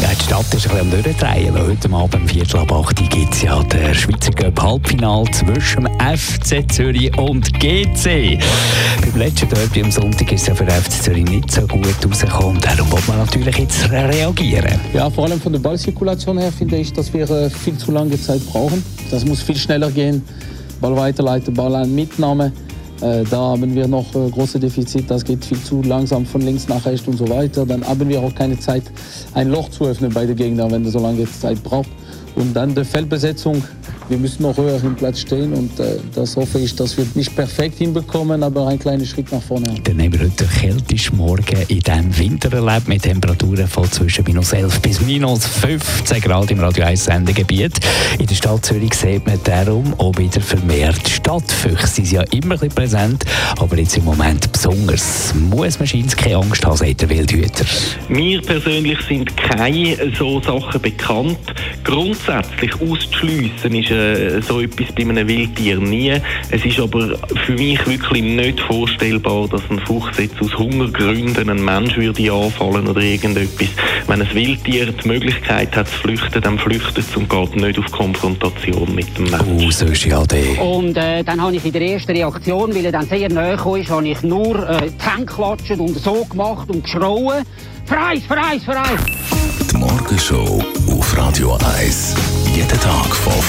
Ja, die Stadt ist ein bisschen Durchdrehen, weil heute Abend um Viertel ab 8 gibt es ja der Schweizer Cup Halbfinal zwischen FC Zürich und GC. Beim letzten Derby am Sonntag ist es ja für FC Zürich nicht so gut rausgekommen. Darum muss man natürlich jetzt reagieren. Ja, vor allem von der Ballzirkulation her finde ich, dass wir äh, viel zu lange Zeit brauchen. Das muss viel schneller gehen. Ball weiterleiten, Ball an Mitnahme. Äh, da haben wir noch äh, große Defizite, das geht viel zu langsam von links nach rechts und so weiter. Dann haben wir auch keine Zeit, ein Loch zu öffnen bei den Gegnern, wenn er so lange Zeit braucht. Und dann die Feldbesetzung wir müssen noch höher im Platz stehen und äh, das hoffe ich, dass wir nicht perfekt hinbekommen, aber ein kleiner Schritt nach vorne. Dann haben wir heute den kältesten Morgen in diesem Winter erlebt mit Temperaturen von zwischen minus 11 bis minus 15 Grad im Radio 1 Sendegebiet. In der Stadt Zürich sieht man darum auch wieder vermehrt Stadtfüchse. Sie sind ja immer ein bisschen präsent, aber jetzt im Moment besonders. Muss man scheint keine Angst haben, sagt der Wildhüter. Mir persönlich sind keine so Sachen bekannt. Grundsätzlich auszuschliessen ist äh, so etwas bei einem Wildtier nie. Es ist aber für mich wirklich nicht vorstellbar, dass ein Fuchs jetzt aus Hungergründen einen Mensch würde anfallen oder irgendetwas. Wenn ein Wildtier die Möglichkeit hat zu flüchten, dann flüchtet es und geht nicht auf Konfrontation mit dem Menschen. Oh, so ist ja der. Und äh, dann habe ich in der ersten Reaktion, weil er dann sehr nahe kam, habe ich nur äh, die Hände geklatscht und so gemacht und geschrauen. Freis, freis, freis! Die Morgenshow auf Radio